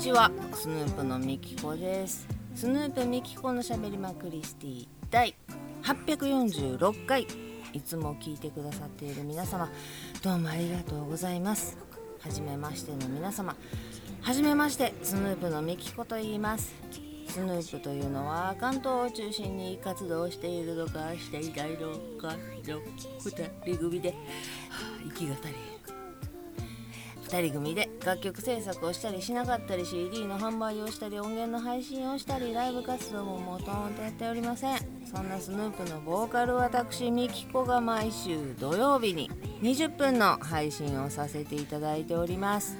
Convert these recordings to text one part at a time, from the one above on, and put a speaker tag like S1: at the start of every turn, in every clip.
S1: ちは。スヌープのみきこです。スヌープみきこのしゃべりまクリスティ第846回。いつも聞いてくださっている皆様どうもありがとうございます。はじめましての皆様。はじめましてスヌープのみきこと言います。スヌープというのは関東を中心に活動しているのかしていないのかの2人組で、はあ、息が足り2人組で楽曲制作をしたりしなかったり CD の販売をしたり音源の配信をしたりライブ活動ももともとやっておりません。そんなスヌープのボーカル私ミキコが毎週土曜日に20分の配信をさせていただいております。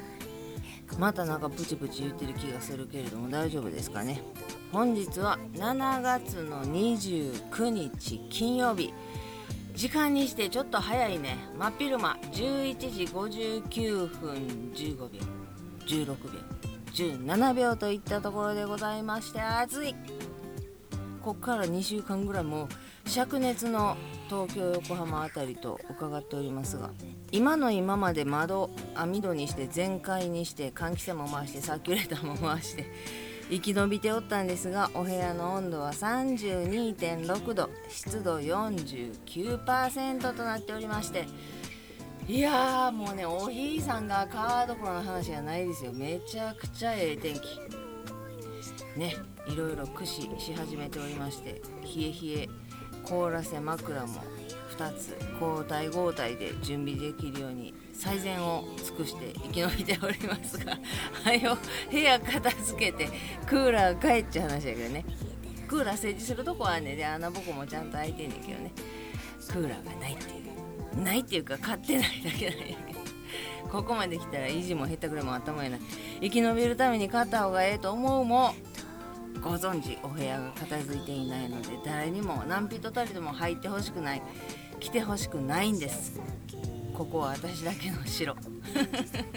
S1: またなんかプチプチ言ってる気がするけれども大丈夫ですかね。本日は7月の29日金曜日。時間にしてちょっと早いね。真昼間。11時59分15秒。16秒。17秒といったところでございまして暑い。こっから2週間ぐらいもう灼熱の東京横浜辺りと伺っておりますが今の今まで窓網戸にして全開にして換気扇も回してサーキュレーターも回して生き延びておったんですがお部屋の温度は32.6度湿度49%となっておりましていやーもうねおひいさんが川どころの話がないですよ。めちゃくちゃええ天気。ねいろいろ駆使し始めておりまして冷え冷え凍らせ枕も2つ交代交代で準備できるように最善を尽くして生き延びておりますが はよ部屋片付けてクーラー帰っちゃう話だけどね。クーラー設置するとこはねで穴ぼこもちゃんと開いてんねんけどね。クーラーがないっていう。ないっていうか買ってないだけなんやけど。ここまで来たら維持も減ったくれも頭やない。生き延びるために買った方がええと思うもご存知お部屋が片付いていないので誰にも何人たりでも入ってほしくない。来てほしくないんです。ここは私だけの城。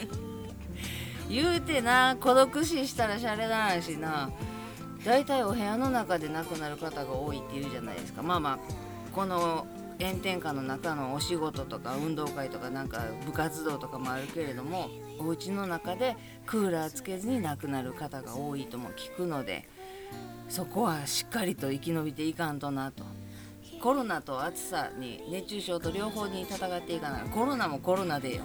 S1: 言うてな孤独死したらシャレだなしな。大体お部屋の中で亡くなる方が多いって言うじゃないですか。まあまあこの炎天下の中のお仕事とか運動会とかなんか部活動とかもあるけれどもお家の中でクーラーつけずに亡くなる方が多いとも聞くのでそこはしっかりと生き延びていかんとなと。コロナと暑さに熱中症と両方に戦っていかない。コロナもコロナでよ。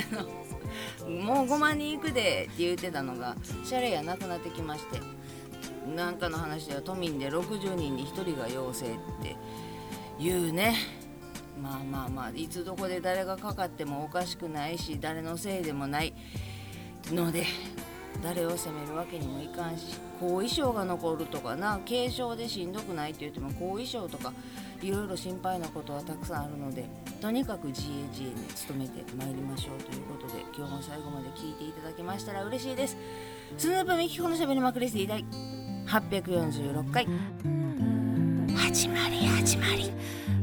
S1: もう5万人いくでって言うてたのがシャレやなくなってきまして。なんかの話では都民で60人に1人が陽性って言うね。まあまあまあいつどこで誰がかかってもおかしくないし誰のせいでもないので。誰を責めるわけにもいかんし後遺症が残るとかな軽症でしんどくないって言っても後遺症とかいろいろ心配なことはたくさんあるのでとにかく自衛自衛に努めてまいりましょうということで今日も最後まで聞いていただけましたら嬉しいです。スヌープミキコのしゃべりまくりスティ第846回。始まり始まり。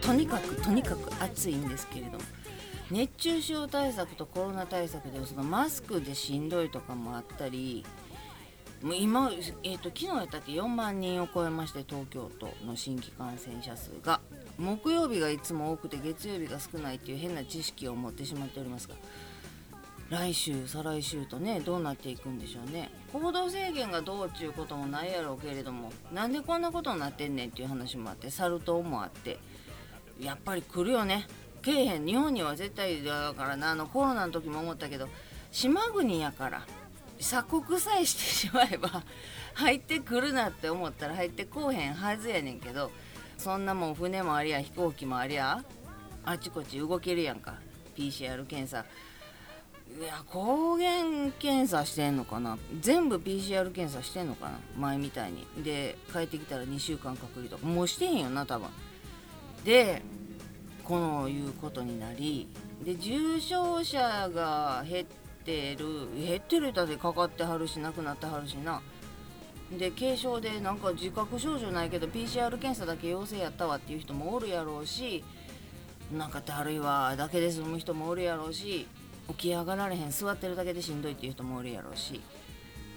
S1: とにかくとにかく暑いんですけれども熱中症対策とコロナ対策でそのマスクでしんどいとかもあったりもう今、えーと、昨日やったっけ4万人を超えまして東京都の新規感染者数が。木曜日がいつも多くて月曜日が少ないっていう変な知識を持ってしまっておりますが来週再来週とねどうなっていくんでしょうね。行動制限がどうっていうこともないやろうけれどもなんでこんなことになってんねんっていう話もあってサル痘もあってやっぱり来るよね。けえへん。日本には絶対だからなあのコロナの時も思ったけど島国やから鎖国さえしてしまえば 入ってくるなって思ったら入ってこうへんはずやねんけどそんなもん船もありゃ飛行機もありゃあちこち動けるやんか。PCR 検査。いや抗原検査してんのかな？全部 PCR 検査してんのかな？前みたいに。で帰ってきたら2週間隔離とか。もうしてへんよな多分。でこのいうことになりで重症者が減ってる。減ってるだでかかってはるし亡くなってはるしな。で軽症でなんか自覚症状ないけど PCR 検査だけ陽性やったわっていう人もおるやろうしなんかだるいわだけで済む人もおるやろうし起き上がられへん座ってるだけでしんどいっていう人もおるやろうし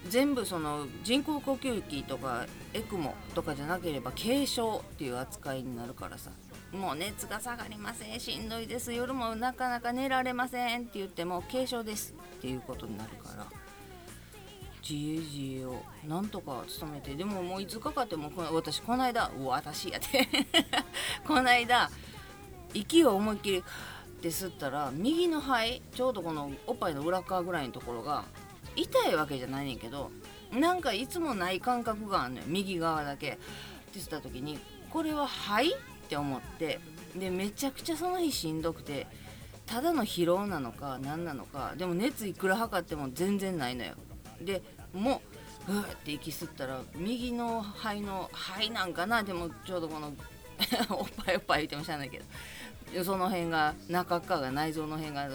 S1: 全部その人工呼吸器とかエクモとかじゃなければ軽症っていう扱いになるからさもう熱が下がりませんしんどいです夜もなかなか寝られませんって言っても軽症ですっていうことになるから自営自営をなんとか努めてでももういつかかってもこ私この間私やで この間息を思いっきりって吸ったら右の肺ちょうどこのおっぱいの裏側ぐらいのところが痛いわけじゃないねんけどなんかいつもない感覚があんのよ。右側だけ。ってした時にこれは肺って思ってでめちゃくちゃその日しんどくてただの疲労なのか何なのかでも熱いくら測っても全然ないのよ。でもううって息吸ったら右の肺の肺なんかなでもちょうどこの おっぱいおっぱい言ってもしゃあないけどその辺が中側が内臓の辺が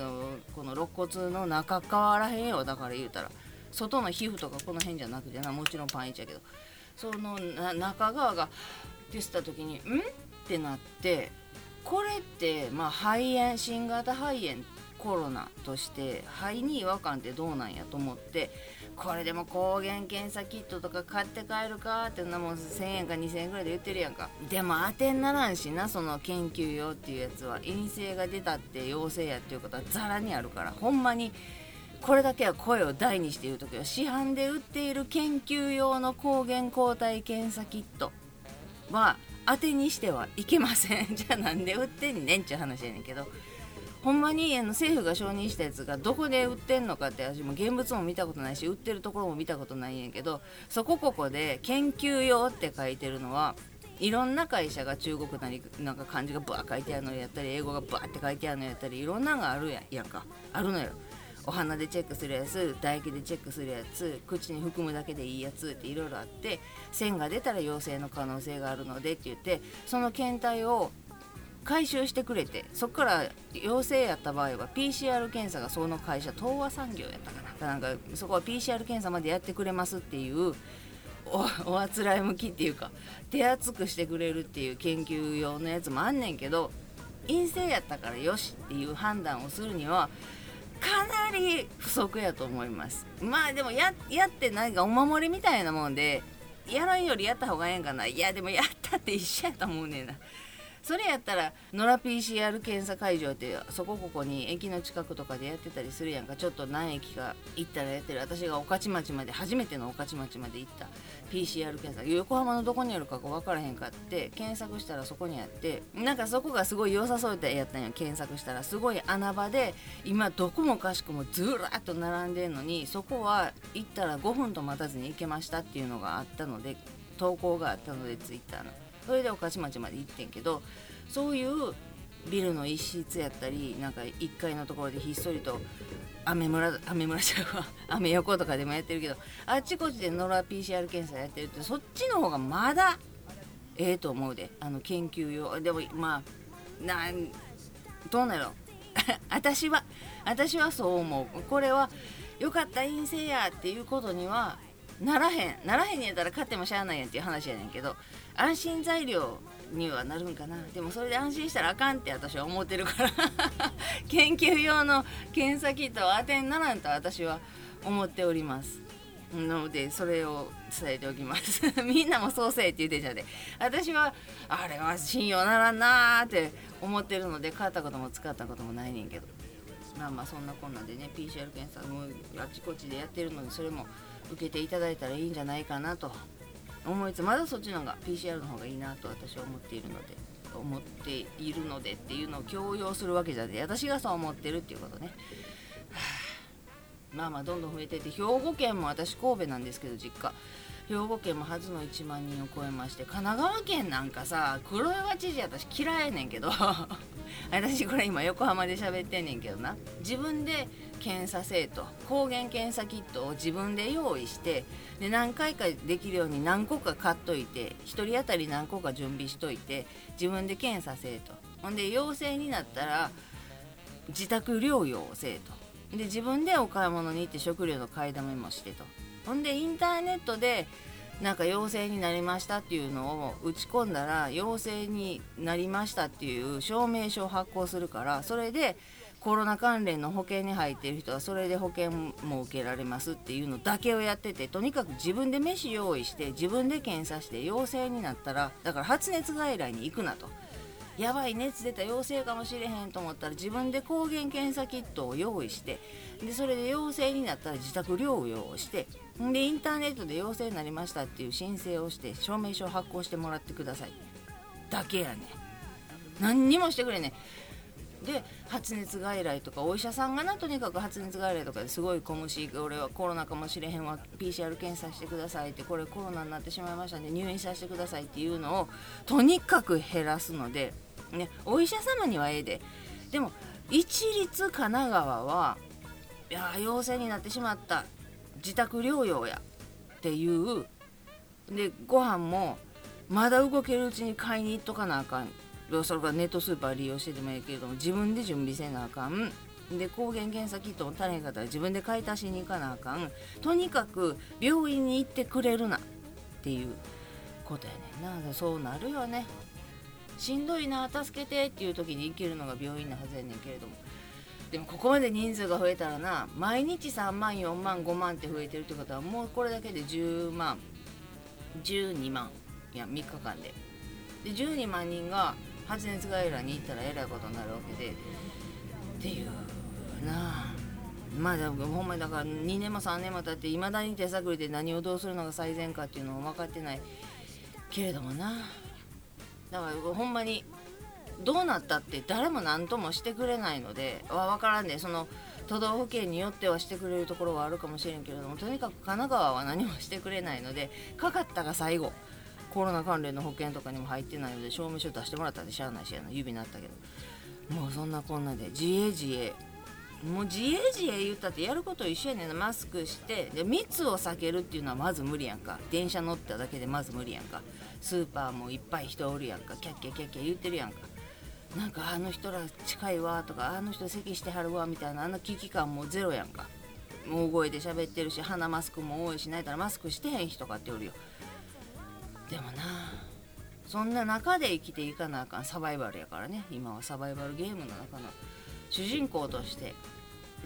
S1: この肋骨の中っ側らへんよだから言うたら外の皮膚とかこの辺じゃなくてなもちろんパンイチやけどその中側がってした時に「ん?」ってなってこれってまあ肺炎新型肺炎コロナとして肺に違和感ってどうなんやと思ってこれでも抗原検査キットとか買って帰るかってなもん1000円か2000円ぐらいで言ってるやんか。でも当てにならんしなその研究用っていうやつは。陰性が出たって陽性やっていうことはザラにあるから。ほんまにこれだけは声を大にして言う時は市販で売っている研究用の抗原抗体検査キット。は当てにしてはいけません。じゃあなんで売ってんねんっちゅう話やねんけど。ほんまにあの政府が承認したやつがどこで売ってんのかって私も現物も見たことないし売ってるところも見たことないんやけどそこここで研究用って書いてるのはいろんな会社が中国なりなんか漢字がバー書いてあるのやったり英語がバーって書いてあるのやったりいろんなのがあるややんか。あるのよ。お花でチェックするやつ唾液でチェックするやつ口に含むだけでいいやつっていろいろあって線が出たら陽性の可能性があるのでって言ってその検体を回収してくれてそこから陽性やった場合は PCR 検査がその会社東和産業やったかな。なんかそこは PCR 検査までやってくれますっていう おあつらい向きっていうか手厚くしてくれるっていう研究用のやつもあんねんけど陰性やったからよしっていう判断をするにはかなり不足やと思います。まあでもやって何かお守りみたいなもんでやらんよりやった方がええんかな。いやでもやったって一緒やと思うねんな。それやったら野良 PCR 検査会場ってそこここに駅の近くとかでやってたりするやんか。ちょっと何駅か行ったらやってる。私が御徒町まで初めての御徒町まで行った。PCR 検査横浜のどこにあるか分からへんかって検索したらそこにあってなんかそこがすごい良さそうってやったんや検索したらすごい穴場で今どこもかしくもずらっと並んでんのにそこは行ったら5分と待たずに行けましたっていうのがあったので投稿があったので Twitter の。それで御徒町まで行ってんけどそういうビルの一室やったりなんか1階のところでひっそりと雨村雨村ちゃうわ 雨横とかでもやってるけどあっちこっちでノラ PCR 検査やってるってそっちの方がまだええと思うであの研究用。でもまあなんどうなの 私は私はそう思う。これはよかった陰性やっていうことにはならへんならへんやったら勝ってもしゃあないやんっていう話やねんけど安心材料にはなるんかな。でもそれで安心したらあかんって私は思ってるから。研究用の検査キットは当てにならんと私は思っております。のでそれを伝えておきます。みんなもそうせえって言うてんじゃね私はあれは信用ならんなーって思ってるので買ったことも使ったこともないねんけど。まあまあそんなこんなでね PCR 検査もあちこっちでやってるのでそれも受けていただいたらいいんじゃないかなと。思いつまだそっちの方が PCR の方がいいなと私は思っているので思っているのでっていうのを強要するわけじゃなくて私がそう思ってるっていうことね、はあ、まあまあどんどん増えてって兵庫県も私神戸なんですけど実家。兵庫県も初の1万人を超えまして神奈川県なんかさ黒岩知事私嫌いやねんけど。私これ今横浜で喋ってんねんけどな。自分で検査生徒抗原検査キットを自分で用意してで何回かできるように何個か買っといて1人当たり何個か準備しといて自分で検査生徒。ほんで陽性になったら自宅療養生徒。で自分でお買い物に行って食料の買いだめもしてと。ほんでインターネットでなんか陽性になりましたっていうのを打ち込んだら陽性になりましたっていう証明書を発行するからそれでコロナ関連の保険に入っている人はそれで保険も受けられますっていうのだけをやっててとにかく自分で飯用意して自分で検査して陽性になったらだから発熱外来に行くなと。やばい熱出た陽性かもしれへんと思ったら自分で抗原検査キットを用意してでそれで陽性になったら自宅療養をしてでインターネットで陽性になりましたっていう申請をして証明書を発行してもらってください。だけやね何にもしてくれねで発熱外来とかお医者さんがなとにかく発熱外来とかですごい小虫俺はコロナかもしれへんわ PCR 検査してくださいってこれコロナになってしまいましたんで入院させてくださいっていうのをとにかく減らすので、ね、お医者様にはええで。でも一律神奈川はいや陽性になってしまった自宅療養やっていうでご飯もまだ動けるうちに買いに行っとかなあかん。それかネットスーパー利用してでもいいけれども自分で準備せなあかん。で抗原検査キットも足りんかったら自分で買い足しに行かなあかん。とにかく病院に行ってくれるなっていうことやねんな。そうなるよね。しんどいな助けてっていう時に行けるのが病院のはずやねんけれども。でもここまで人数が増えたらな毎日3万4万5万って増えてるってことはもうこれだけで10万12万いや3日間で。で12万人が発熱外来に行ったらえらいことになるわけで。っていうなあ。まあでもほんまにだから2年も3年も経っていまだに手探りで何をどうするのが最善かっていうのも分かってないけれどもな。だからほんまにどうなったって誰も何ともしてくれないのでは分からんでその都道府県によってはしてくれるところはあるかもしれんけれどもとにかく神奈川は何もしてくれないのでかかったが最後。コロナ関連の保険とかにも入ってないので証明書出してもらったんでしゃあないしやな指になったけど。もうそんなこんなで自衛自衛もう自衛自衛言ったってやること一緒やねんな。マスクしてで密を避けるっていうのはまず無理やんか。電車乗っただけでまず無理やんか。スーパーもいっぱい人おるやんか。キャッキャキャッキャ言ってるやんか。なんかあの人ら近いわとかあの人咳してはるわみたいなあの危機感もゼロやんか。大声で喋ってるし鼻マスクも多いしないたらマスクしてへん人かっておるよ。でもな。そんな中で生きていかなあかん。サバイバルやからね。今はサバイバルゲームの中の。主人公として。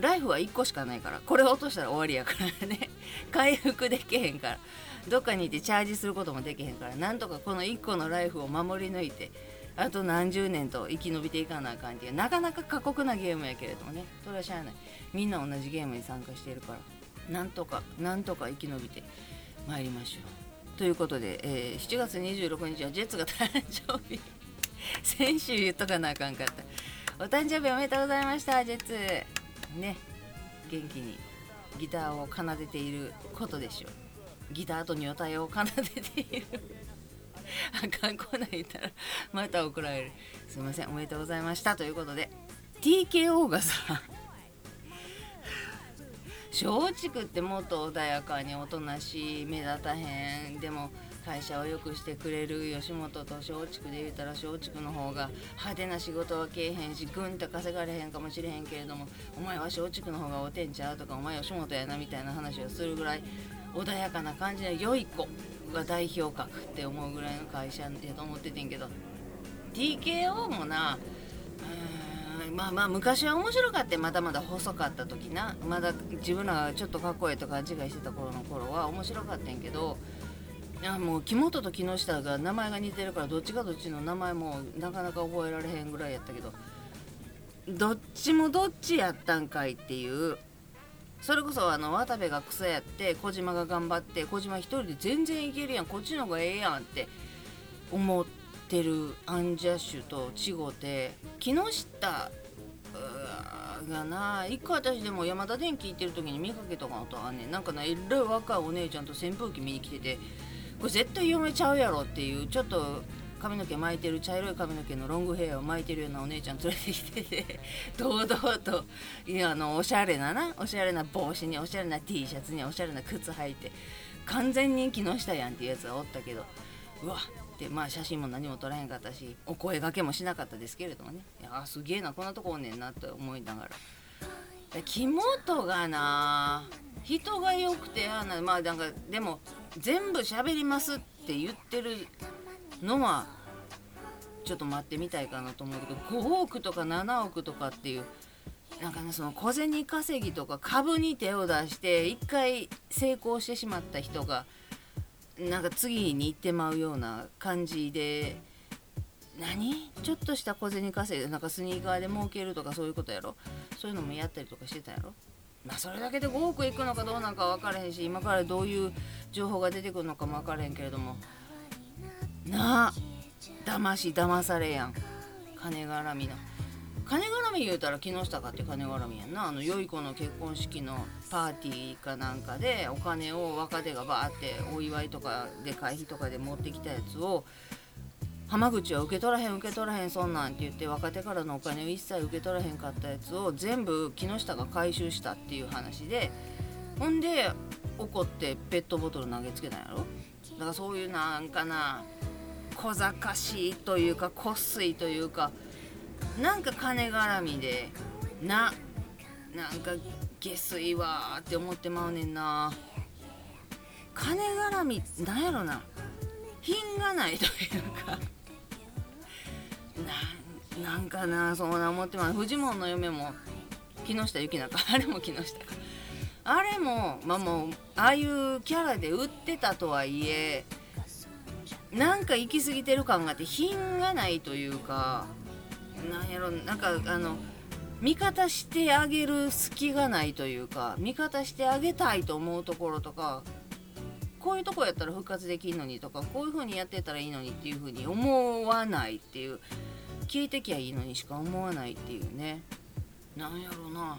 S1: ライフは1個しかないから。これ落としたら終わりやからね。回復できへんから。どっかにいてチャージすることもできへんから。なんとかこの1個のライフを守り抜いてあと何十年と生き延びていかなあかんっていう。なかなか過酷なゲームやけれどもね。それはしゃあない。みんな同じゲームに参加しているから。なんとかなんとか生き延びてまいりましょう。ということで、えー、7月26日はジェッツが誕生日。先週言っとかなあかんかった。お誕生日おめでとうございましたジェッツ。ね。元気にギターを奏でていることでしょう。ギターと女体を奏でている。あかんこないたらまた怒られる。すいませんおめでとうございました。ということで TKO がさ松竹ってもっと穏やかにおとなしい目立たへんでも会社を良くしてくれる吉本と松竹で言うたら松竹の方が派手な仕事はけえへんしぐんと稼がれへんかもしれへんけれどもお前は松竹の方がおてんちゃうとかお前吉本やなみたいな話をするぐらい穏やかな感じの良い子が代表格って思うぐらいの会社やと思っててんけど TKO もなまあまあ昔は面白かったまだまだ細かった時な。まだ自分らがちょっとかっこいいと勘違いしてた頃の頃は面白かったんけど。いやもう木本と木下が名前が似てるからどっちがどっちの名前もなかなか覚えられへんぐらいやったけど。どっちもどっちやったんかいっていう。それこそあの渡部がクソやって小島が頑張って小島一人で全然いけるやん。こっちの方がええやんって。思ってるアンジャッシュと違って木下がな一個私でも山田電機行ってる時に見かけたことあんねん。なんかなえらい若いお姉ちゃんと扇風機見に来ててこれ絶対嫁ちゃうやろっていうちょっと髪の毛巻いてる茶色い髪の毛のロングヘアを巻いてるようなお姉ちゃん連れてきてて 堂々といやあのおしゃれななおしゃれな帽子におしゃれな T シャツにおしゃれな靴履いて完全人気の下やんっていうやつがおったけどうわってまあ写真も何も撮らへんかったしお声がけもしなかったですけれどもね。いやすげえなこんなとこおんねんなと思いながら。木本がな人が良くてあなまあなんかでも全部喋りますって言ってるのはちょっと待ってみたいかなと思うけど5億とか7億とかっていうなんかねその小銭稼ぎとか株に手を出して一回成功してしまった人がなんか次に行ってまうような感じで何？ちょっとした小銭稼いでなんかスニーカーで儲けるとかそういうことやろ？そういうのもやったりとかしてたやろ？まあそれだけで5億いくのかどうなのか分からへんし今からどういう情報が出てくるのかも分からへんけれども。なあ。騙し騙されやん。金絡みの。金絡み言うたら木下かって金絡みやんな。あの良い子の結婚式のパーティーかなんかでお金を若手がバーってお祝いとかで会費とかで持ってきたやつを浜口は受け取らへん受け取らへんそんなんって言って若手からのお金を一切受け取らへんかったやつを全部木下が回収したっていう話でほんで怒ってペットボトル投げつけたんやろ。だからそういうなんかな小賢しいというかこっすいというかなんか金絡みでななんか下水わーって思ってまうねんな。金絡みなんやろな。品がないというか。ななんかなそうな思ってます。フジモンの嫁も木下ゆきなか。あれも木下か。あれもまあもうああいうキャラで売ってたとはいえなんか行き過ぎてる感があって品がないというか。なんやろなんかあの味方してあげる隙がないというか味方してあげたいと思うところとかこういうとこやったら復活できんのにとかこういう風にやってたらいいのにっていう風に思わないっていう聞いてきゃいいのにしか思わないっていうね。なんやろな。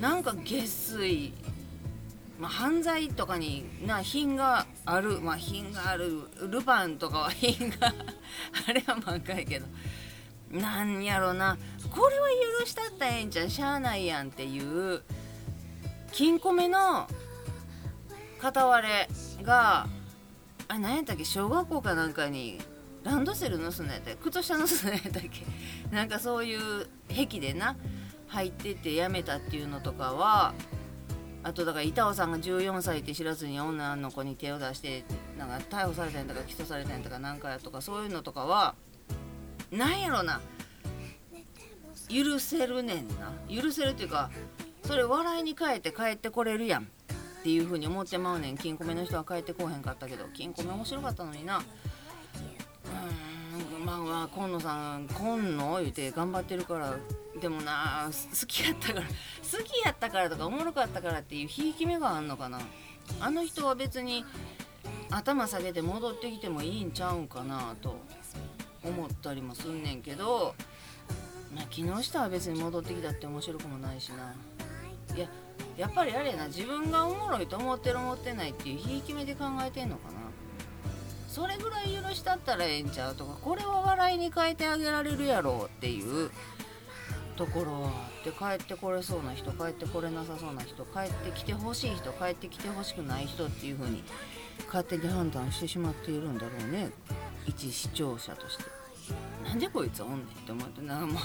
S1: なんか下水。まあ、犯罪とかにな品がある。まあ品がある。ルパンとかは品があれは満開やけど。なんやろな。これは許したったらええんちゃう？しゃあないやんっていう。金庫目の片割れがあ何やったっけ？小学校かなんかにランドセル盗んだやったっけ？靴下盗んだやったっけ？なんかそういう癖でな入っててやめたっていうのとかはあとだから板尾さんが14歳って知らずに女の子に手を出してなんか逮捕されたんだか起訴されたんだかなんかやとかそういうのとかはなんやろな。許せるねんな。許せるっていうかそれ笑いに変えて帰ってこれるやん。っていう風に思ってまうねん。金庫目の人は帰ってこうへんかったけど。金庫目面白かったのにな。うーんまあまあ今野さん今野？言うて頑張ってるから。でもな好きやったから。好きやったからとかおもろかったからっていうひいき目があんのかな。あの人は別に頭下げて戻ってきてもいいんちゃうんかなと。思ったりもすんねんけど、まあ、木下は別に戻ってきたって面白くもないしな。いややっぱりあれやな自分がおもろいと思ってる思ってないっていうひいき目で考えてんのかな。それぐらい許したったらええんちゃうとかこれは笑いに変えてあげられるやろっていうところはあって帰ってこれそうな人帰ってこれなさそうな人帰ってきてほしい人帰ってきてほしくない人っていう風に勝手に判断してしまっているんだろうね。一視聴者として。なんでこいつおんねんって思って。なんかもう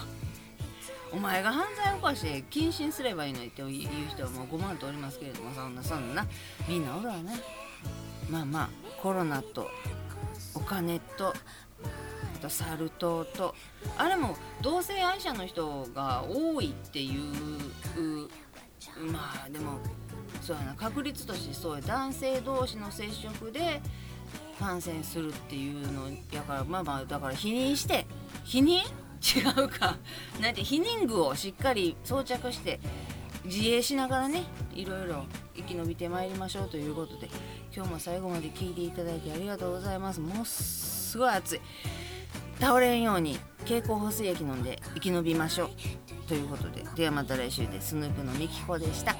S1: お前が犯罪を犯して謹慎すればいいのにっていう人はもう5万とおりますけれども。そんなそんな。みんなおるわねまあまあコロナとお金とあとサル痘と。あれも同性愛者の人が多いっていう。まあでもそうやな。確率としてそうや。男性同士の接触で感染するっていうのやからまあまあだから否認して否認？違うか。なんて避妊具をしっかり装着して自衛しながらねいろいろ生き延びてまいりましょうということで今日も最後まで聞いていただいてありがとうございます。もうすごい暑い。倒れんように経口補水液飲んで生き延びましょうということでではまた来週ですスヌープのみきこでした。